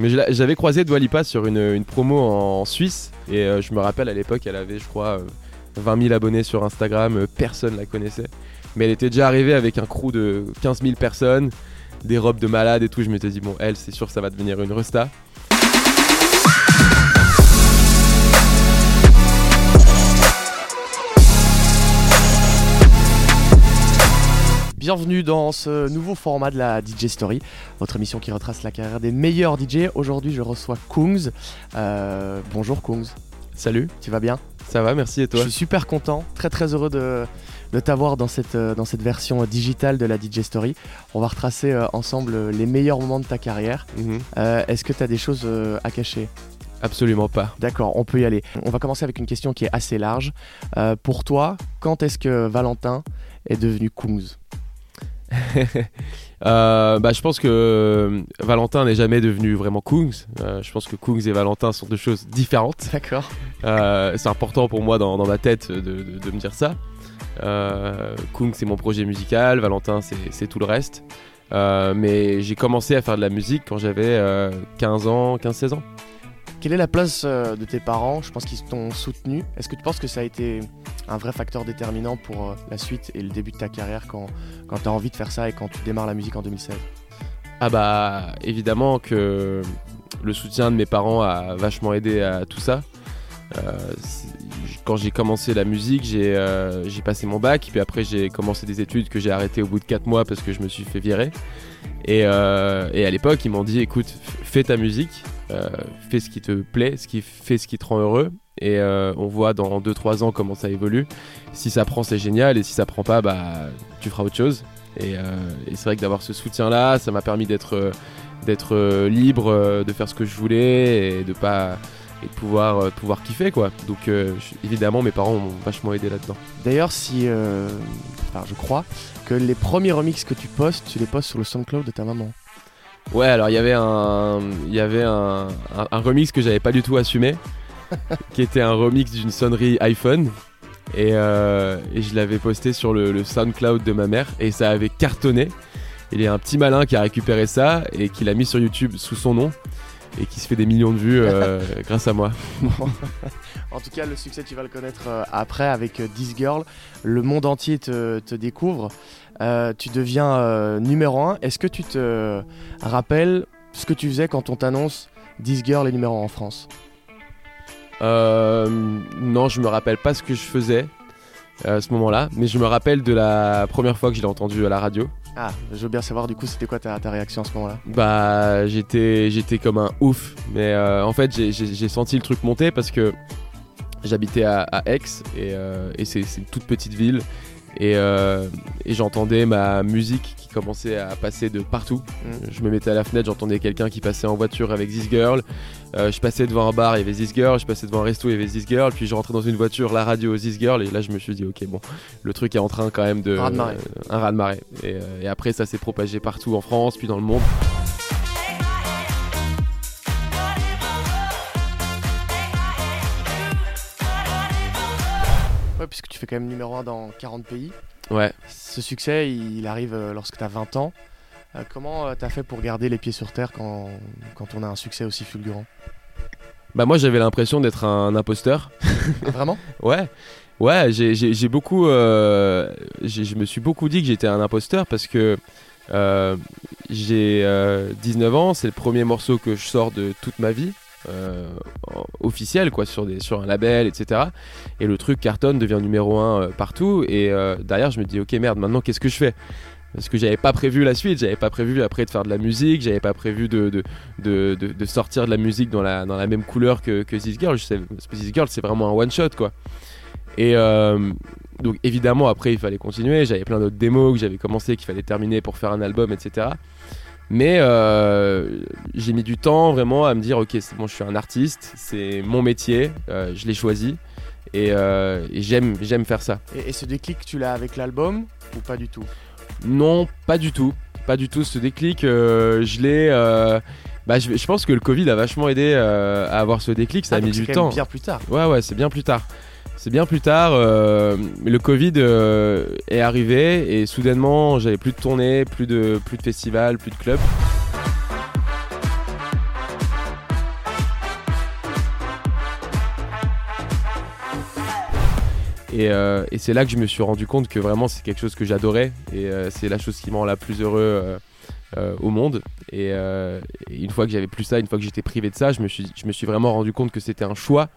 Mais j'avais croisé Dua Lipa sur une, une promo en Suisse et euh, je me rappelle à l'époque elle avait je crois euh, 20 000 abonnés sur Instagram, euh, personne la connaissait. Mais elle était déjà arrivée avec un crew de 15 000 personnes, des robes de malade et tout. Je m'étais dit bon elle c'est sûr ça va devenir une resta. Bienvenue dans ce nouveau format de la DJ Story, votre émission qui retrace la carrière des meilleurs DJ. Aujourd'hui, je reçois Kungs. Euh, bonjour Kungs, Salut, tu vas bien? Ça va, merci et Je toi suis super content, très très heureux de, de t'avoir dans cette, euh, dans cette version digitale de la DJ Story. On va retracer euh, ensemble euh, les meilleurs moments de ta carrière. Mhm. Euh, Est-ce que tu as des choses euh, à cacher? Absolument pas. D'accord, on peut y aller. On va commencer avec une question qui est assez large. Euh, pour toi, quand est-ce que Valentin est devenu Kungs? Euh, bah, je pense que euh, Valentin n'est jamais devenu vraiment Kungs. Euh, je pense que Kungs et Valentin sont deux choses différentes. D'accord. Euh, c'est important pour moi dans, dans ma tête de, de- de me dire ça. Euh, Kung c'est mon projet musical, Valentin c'est tout le reste. Mais j'ai commencé à faire de la musique quand j'avais euh, 15 ans, 15-16 ans. Quelle est la place euh, de tes parents? Je pense qu'ils t'ont soutenu. Est-ce que tu penses que ça a été un vrai facteur déterminant pour euh, la suite et le début de ta carrière quand, quand tu as envie de faire ça et quand tu démarres la musique en 2016 Ah bah évidemment que le soutien de mes parents a vachement aidé à tout ça. Euh, quand j'ai commencé la musique, j'ai passé mon bac, puis après j'ai commencé des études que j'ai arrêtées au bout de 4 mois parce que je me suis fait virer. Et, à l'époque, ils m'ont dit écoute, fais ta musique, fais ce qui te plaît, ce qui fait ce qui te rend heureux, et euh, on voit dans 2-3 ans comment ça évolue. Si ça prend, c'est génial, et si ça prend pas, bah tu feras autre chose. Et, euh, c'est vrai que d'avoir ce soutien-là, ça m'a permis d'être euh, d'être euh, libre, euh, de faire ce que je voulais et de pas et de pouvoir euh, pouvoir kiffer quoi. Donc euh, évidemment mes parents m'ont vachement aidé là-dedans. D'ailleurs, si. euh, enfin, je crois que les premiers remixes que tu postes, tu les postes sur le SoundCloud de ta maman. Ouais, alors il y avait un il y avait un, un, un remix que j'avais pas du tout assumé qui était un remix d'une sonnerie iPhone et, euh, et je l'avais posté sur le, le SoundCloud de ma mère et ça avait cartonné. Il y a un petit malin qui a récupéré ça et qui l'a mis sur YouTube sous son nom et qui se fait des millions de vues euh, grâce à moi. En tout cas, le succès, tu vas le connaître euh, après avec This Girl. Le monde entier te, te découvre. Euh, tu deviens euh, numéro 1. Est-ce que tu te rappelles ce que tu faisais quand on t'annonce This Girl est numéro 1 en France? Euh, non, je me rappelle pas ce que je faisais euh, à ce moment-là, mais je me rappelle de la première fois que je l'ai entendu à la radio. Ah, je veux bien savoir du coup, c'était quoi ta, ta réaction à ce moment-là? Bah, j'étais, j'étais comme un ouf, mais en fait, j'ai, senti le truc monter parce que j'habitais à, à Aix et, c'est une toute petite ville et, euh, et j'entendais ma musique qui commençait à passer de partout. Mm. Je me mettais à la fenêtre, j'entendais quelqu'un qui passait en voiture avec This Girl. Euh, je passais devant un bar, il y avait This Girl. Je passais devant un resto, il y avait This Girl. Puis je rentrais dans une voiture, la radio This Girl. Et là, je me suis dit, ok, bon, le truc est en train quand même de. Un raz-de-marée. euh, un raz de marée. Et, euh, et après, ça s'est propagé partout en France, puis dans le monde. Puisque tu fais quand même numéro 1 dans 40 pays. Ouais. Ce succès, il arrive euh, lorsque tu as 20 ans. Euh, comment euh, t'as fait pour garder les pieds sur terre quand, quand on a un succès aussi fulgurant? Bah, moi, j'avais l'impression d'être un imposteur. Ah, Vraiment? Ouais. Ouais, j'ai- beaucoup. euh, je me suis beaucoup dit que j'étais un imposteur parce que euh, j'ai euh, 19 ans, c'est le premier morceau que je sors de toute ma vie. Euh, officiel quoi sur des sur un label etc et le truc cartonne devient numéro 1 partout et euh, derrière je me dis ok merde maintenant qu'est-ce que je fais? Parce que j'avais pas prévu la suite, j'avais pas prévu après de faire de la musique, j'avais pas prévu de, de, de, sortir de la musique dans la, dans la même couleur que, que This Girl. Je sais, This Girl, c'est vraiment un one shot quoi. Et euh, donc évidemment après il fallait continuer, j'avais plein d'autres démos que j'avais commencé, qu'il fallait terminer pour faire un album, etc. Mais euh, j'ai mis du temps vraiment à me dire ok c'est bon je suis un artiste, c'est mon métier, euh, je l'ai choisi et, euh, et j'aime j'aime faire ça. et, et ce déclic, tu l'as avec l'album ou pas du tout? Non, pas du tout. Pas du tout. Ce déclic, je l'ai. bah, je, je pense que le Covid a vachement aidé à avoir ce déclic. Ça Ah, a mis c'est du temps. même bien plus tard. Ouais, ouais, c'est bien plus tard. C'est bien plus tard, euh, le Covid euh, est arrivé et soudainement j'avais plus de tournées, plus de, plus de festivals, plus de clubs. Et, euh, c'est là que je me suis rendu compte que vraiment c'est quelque chose que j'adorais et c'est la chose qui me rend la plus heureux au monde. Et, et, une fois que j'avais plus ça, une fois que j'étais privé de ça, je me suis, je me suis vraiment rendu compte que c'était un choix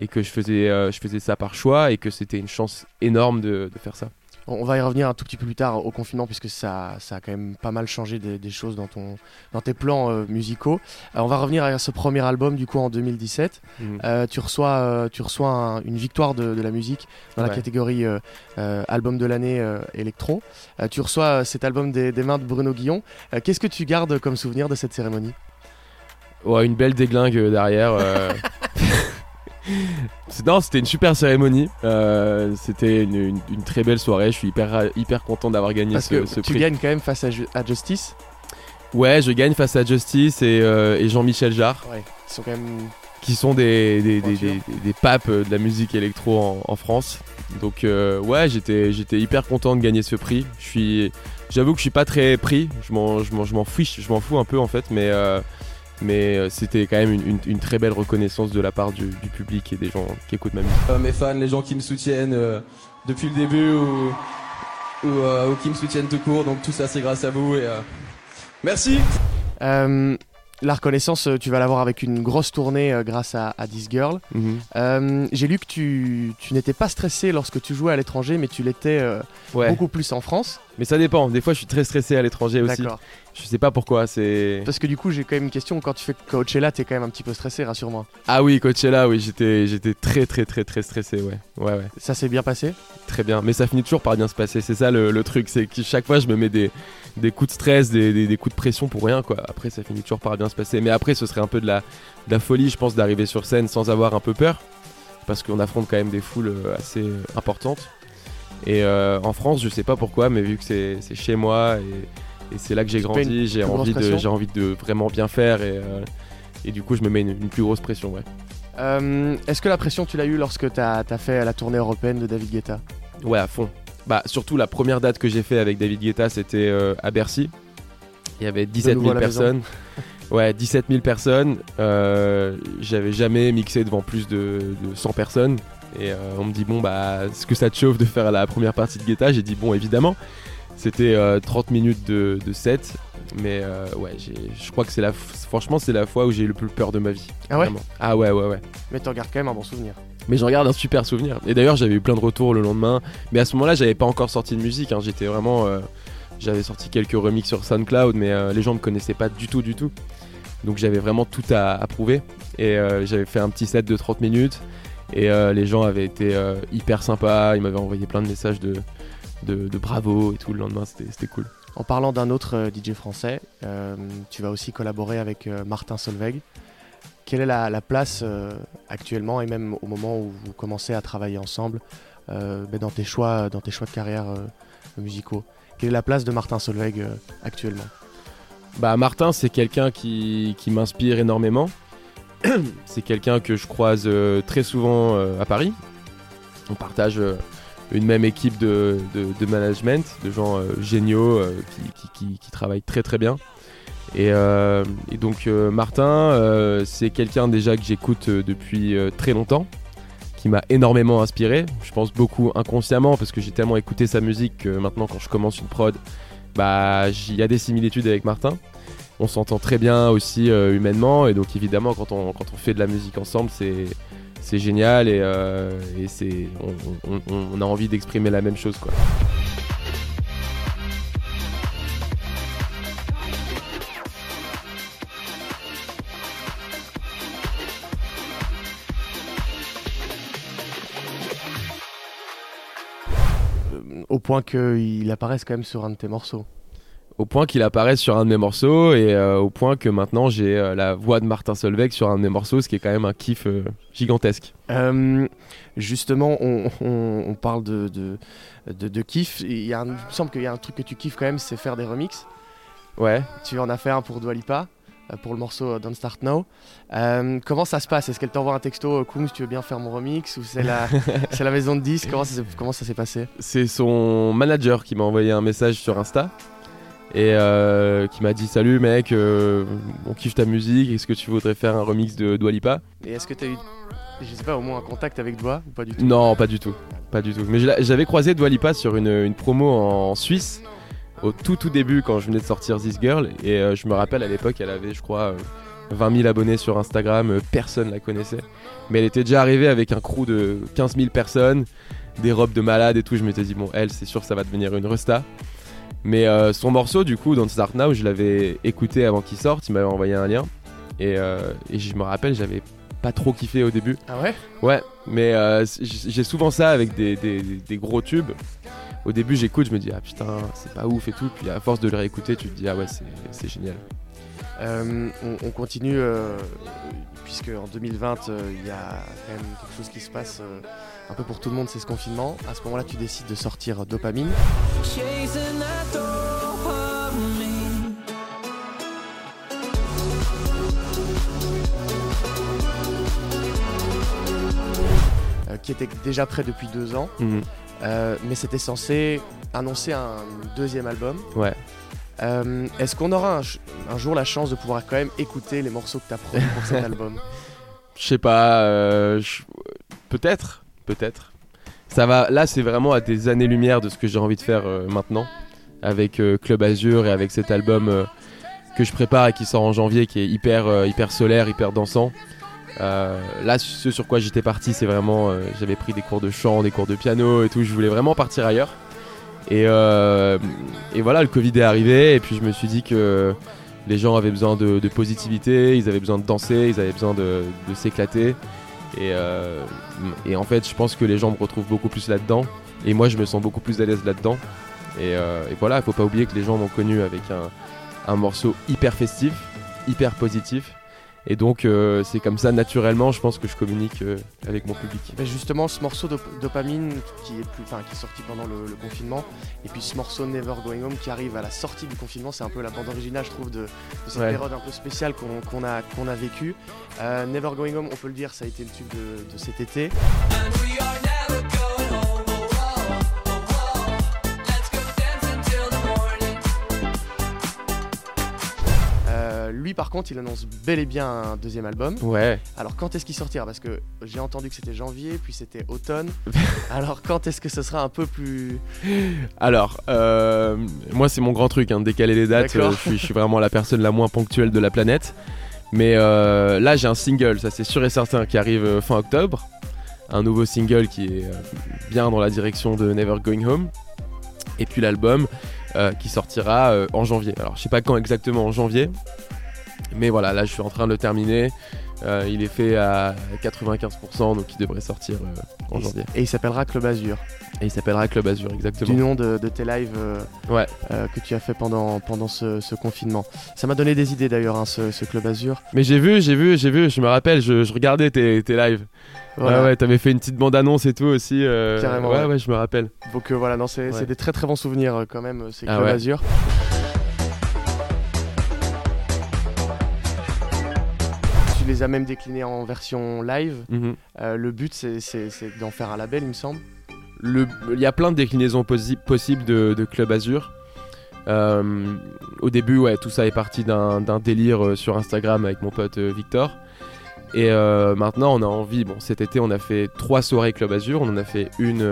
et que je faisais, je faisais ça par choix et que c'était une chance énorme de faire ça. On va y revenir un tout petit peu plus tard au confinement puisque ça, ça a quand même pas mal changé des, choses dans, ton, dans tes plans euh, musicaux. Euh, on va revenir à ce premier album du coup en 2017. Mhm. Euh, tu reçois, tu reçois une victoire de, la musique dans la catégorie album de l'année électro. tu reçois cet album des, des mains de Bruno Guillon. Qu'est-ce que tu gardes comme souvenir de cette cérémonie? Ouais, une belle déglingue derrière. Non, c'était une super cérémonie. Euh, c'était une, très belle soirée. Je suis hyper, hyper content d'avoir gagné ce, que tu gagnes quand même face à, Justice Ouais, je gagne face à Justice et, euh, Jean-Michel Jarre. Ouais, qui sont quand même. Qui sont des, des, papes de la musique électro en, France. Donc, euh, ouais, j'étais, j'étais hyper content de gagner ce prix. Je suis, j'avoue que je suis pas très pris. Je m'en, je m'en, fiche, je m'en fous un peu en fait, mais mais euh, c'était quand même une, très belle reconnaissance de la part du, public et des gens qui écoutent ma musique. Euh, mes fans, les gens qui me soutiennent euh, depuis le début ou, ou, qui me soutiennent tout court, donc tout ça c'est grâce à vous et merci. La reconnaissance, tu vas l'avoir avec une grosse tournée grâce à, This Girl. Mhm. J'ai lu que tu, n'étais pas stressé lorsque tu jouais à l'étranger, mais tu l'étais beaucoup plus en France. Mais ça dépend. Des fois, je suis très stressé à l'étranger aussi. Je sais pas pourquoi. C'est parce que du coup, j'ai quand même une question. Quand tu fais Coachella, t'es quand même un petit peu stressé, rassure-moi. Ah oui, Coachella, oui, j'étais, j'étais très, très, très, très stressé, ouais, ouais, ouais. Ça s'est bien passé? Très bien. Mais ça finit toujours par bien se passer. C'est ça le, truc, c'est que chaque fois, je me mets des, des coups de stress, des, des, coups de pression pour rien, quoi. Après, ça finit toujours par bien se passer. Mais après, ce serait un peu de la, de la folie, je pense, d'arriver sur scène sans avoir un peu peur, parce qu'on affronte quand même des foules euh, assez euh, importantes. Et euh, en France, je sais pas pourquoi, mais vu que c'est chez moi et, c'est là que j'ai grandi, j'ai envie, de, envie de vraiment bien faire et, euh, et du coup, je me mets une, plus grosse pression. Ouais. Euh, est-ce que la pression, tu l'as eu lorsque tu as, fait la tournée européenne de David Guetta? Ouais, à fond. Bah, surtout la première date que j'ai fait avec David Guetta, c'était à Bercy. Il y avait 17 000 personnes. ouais, 17 000 personnes. J'avais jamais mixé devant plus de, de 100 personnes. Et euh, on me dit, bon, bah, est-ce que ça te chauffe de faire la première partie de Guetta? J'ai dit, bon, évidemment. C'était 30 euh, minutes de, set. Mais euh, ouais, je crois que c'est la, franchement, c'est la fois où j'ai eu le plus peur de ma vie. Ah ouais? Ah ouais, ouais, ouais. Mais t'en gardes quand même un bon souvenir. Mais j'en garde un super souvenir. Et d'ailleurs, j'avais eu plein de retours le lendemain. Mais à ce moment-là, j'avais pas encore sorti de musique. Hein. J'étais vraiment. j'avais sorti quelques remix sur SoundCloud, mais les gens me connaissaient pas du tout, du tout. Donc j'avais vraiment tout à, à prouver. Et j'avais fait un petit set de 30 minutes. Et euh, les gens avaient été euh, hyper sympas, ils m'avaient envoyé plein de messages de, de, bravo et tout le lendemain, c'était cool. En parlant d'un autre euh, DJ français, tu vas aussi collaborer avec Martin Solveig. Quelle est la, place actuellement et même au moment où vous commencez à travailler ensemble ben, dans, tes choix, dans tes choix de carrière musicaux? Quelle est la place de Martin Solveig actuellement? Bah, Martin, c'est quelqu'un qui, qui m'inspire énormément. c'est quelqu'un que je croise euh, très souvent euh, à Paris. On partage euh, une même équipe de, management, de gens géniaux qui, travaillent très très bien. Et, donc Martin, c'est quelqu'un déjà que j'écoute depuis très longtemps, qui m'a énormément inspiré. Je pense beaucoup inconsciemment parce que j'ai tellement écouté sa musique que maintenant quand je commence une prod, bah il y a des similitudes avec Martin on s'entend très bien aussi euh, humainement. Et donc évidemment quand on, quand on fait de la musique ensemble c'est c'est génial. Et, euh, c'est on, a envie d'exprimer la même chose quoi. Euh, au point qu'il apparaisse quand même sur un de tes morceaux au point qu'il apparaisse sur un de mes morceaux et euh, au point que maintenant j'ai euh, la voix de Martin Solveig sur un de mes morceaux, ce qui est quand même un kiff euh, gigantesque. justement, on, parle de, de, kiff. Il, y a me semble qu'il y a un truc que tu kiffes quand même, c'est faire des remixes. Ouais. Tu en as fait un pour Dwalipa pour le morceau Don't Start Now. comment ça se passe? Est-ce qu'elle t'envoie un texto si tu veux bien faire mon remix Ou c'est la, la maison de disques? Comment ça, comment ça s'est passé? C'est son manager qui m'a envoyé un message sur Insta et qui m'a dit salut mec, on kiffe ta musique, est-ce que tu voudrais faire un remix de Dwalipa Et est-ce que tu as eu, je sais pas, au moins un contact avec Dwa ou pas du tout? Non, pas du tout, pas du tout. Mais j'avais croisé Dwalipa sur une, une promo en Suisse au tout tout début quand je venais de sortir This Girl et je me rappelle à l'époque elle avait je crois 20 000 abonnés sur Instagram, euh, personne la connaissait. Mais elle était déjà arrivée avec un crew de 15 000 personnes, des robes de malade et tout. Je m'étais dit, bon, elle, c'est sûr, ça va devenir une resta. Mais euh, son morceau, du coup, dans Start Now, je l'avais écouté avant qu'il sorte. Il m'avait envoyé un lien. Et, euh, je me rappelle, j'avais pas trop kiffé au début. Ah ouais? Ouais, mais j'ai souvent ça avec des, gros tubes. Au début, j'écoute, je me dis, ah putain, c'est pas ouf et tout. Puis à force de le réécouter, tu te dis, ah ouais, c'est génial. Euh, on, continue, euh, puisque en 2020, euh, il y a quand même quelque chose qui se passe un peu pour tout le monde, c'est ce confinement. À ce moment-là, tu décides de sortir Dopamine. qui était déjà prêt depuis deux ans, mhm. mais c'était censé annoncer un deuxième album. Ouais. Euh, est-ce qu'on aura un, jour la chance de pouvoir quand même écouter les morceaux que tu as produits pour cet album? Je sais pas, euh, peut-être, peut-être. Ça va. Là, c'est vraiment à des années-lumière de ce que j'ai envie de faire euh, maintenant, avec Club Azur et avec cet album que je prépare et qui sort en janvier, qui est hyper, hyper solaire, hyper dansant. là, ce sur quoi j'étais parti, c'est vraiment, j'avais pris des cours de chant, des cours de piano et tout. Je voulais vraiment partir ailleurs. Euh, et, voilà, le Covid est arrivé, et puis je me suis dit que les gens avaient besoin de, positivité, ils avaient besoin de danser, ils avaient besoin de, s'éclater. Euh, et, en fait, je pense que les gens me retrouvent beaucoup plus là-dedans, et moi je me sens beaucoup plus à l'aise là-dedans. Et, euh, voilà, il faut pas oublier que les gens m'ont connu avec un morceau hyper festif, hyper positif, et donc, euh, c'est comme ça, naturellement, je pense que je communique euh, avec mon public. justement, ce morceau de dopamine qui est, plus, qui est sorti pendant le, confinement, et puis ce morceau Never Going Home qui arrive à la sortie du confinement, c'est un peu la bande originale, je trouve, de, cette période un peu spéciale qu'on a, qu'on a vécue. Euh, Never Going Home, on peut le dire, ça a été le tube de, de cet été. Par contre, il annonce bel et bien un deuxième album. Ouais. Alors, quand est-ce qu'il sortira? Parce que j'ai entendu que c'était janvier, puis c'était automne. Alors, quand est-ce que ce sera un peu plus. Alors, euh, moi, c'est mon grand truc, hein, décaler les dates. Euh, je, suis, vraiment la personne la moins ponctuelle de la planète. Mais euh, là, j'ai un single, ça c'est sûr et certain, qui arrive fin octobre. Un nouveau single qui est bien dans la direction de Never Going Home. Et puis l'album qui sortira en janvier. Alors, je sais pas quand exactement en janvier, mais voilà, là je suis en train de le terminer. Euh, il est fait à 95%, donc il devrait sortir euh, en janvier. Et il s'appellera Club Azur. Et il s'appellera Club Azur, exactement. Du nom de, tes lives euh, ouais. que tu as fait pendant, pendant ce, confinement. Ça m'a donné des idées d'ailleurs, hein, ce, Club Azur. Mais j'ai vu, j'ai vu, j'ai vu, je me rappelle, je, regardais tes, tes lives. Ouais, ouais, t'avais fait une petite bande-annonce et tout aussi. Carrément. Ouais, ouais, je me rappelle. Donc voilà, non, c'est des très très bons souvenirs quand même, ces ah Club Azur. Les a même déclinés en version live. Mhm. Euh, le but, c'est d'en faire un label, il me semble. Il y a plein de déclinaisons possibles de, Club Azur. Euh, au début, ouais, tout ça est parti d'un délire euh, sur Instagram avec mon pote Victor. Et maintenant, on a envie. Bon, cet été, on a fait trois soirées Club Azur. On en a fait une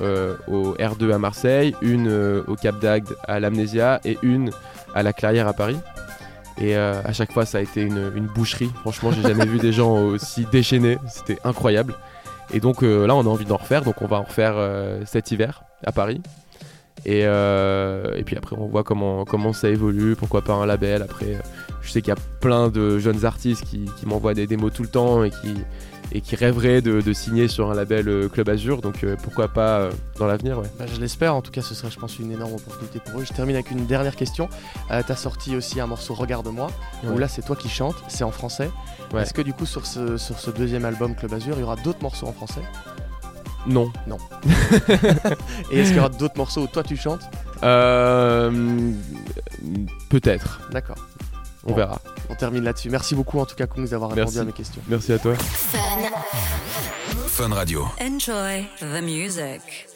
au R2 à Marseille, une au Cap d'Agde à l'Amnésia et une à la Clairière à Paris. Et euh, à chaque fois, ça a été une, boucherie. Franchement, j'ai jamais vu des gens aussi déchaînés. C'était incroyable. Et donc euh, là, on a envie d'en refaire. Donc on va en refaire euh, cet hiver à Paris. Et, et, puis après, on voit comment, comment ça évolue. Pourquoi pas un label. Après, je sais qu'il y a plein de jeunes artistes qui, qui m'envoient des démos tout le temps et qui, et qui rêverait de, signer sur un label euh, Club Azur. Donc euh, pourquoi pas euh, dans l'avenir ouais. Bah, je l'espère, en tout cas ce serait je pense une énorme opportunité pour eux. Je termine avec une dernière question. Euh, tu as sorti aussi un morceau Regarde-moi, où là c'est toi qui chantes, c'est en français. Est-ce que du coup sur ce, sur ce deuxième album Club Azur, il y aura d'autres morceaux en français? Non. Non. et est-ce qu'il y aura d'autres morceaux où toi tu chantes? Peut-être. D'accord. On verra. On termine là-dessus. Merci beaucoup en tout cas pour nous avoir répondu à mes questions. Merci à toi. Fun. Fun Radio. Enjoy the music.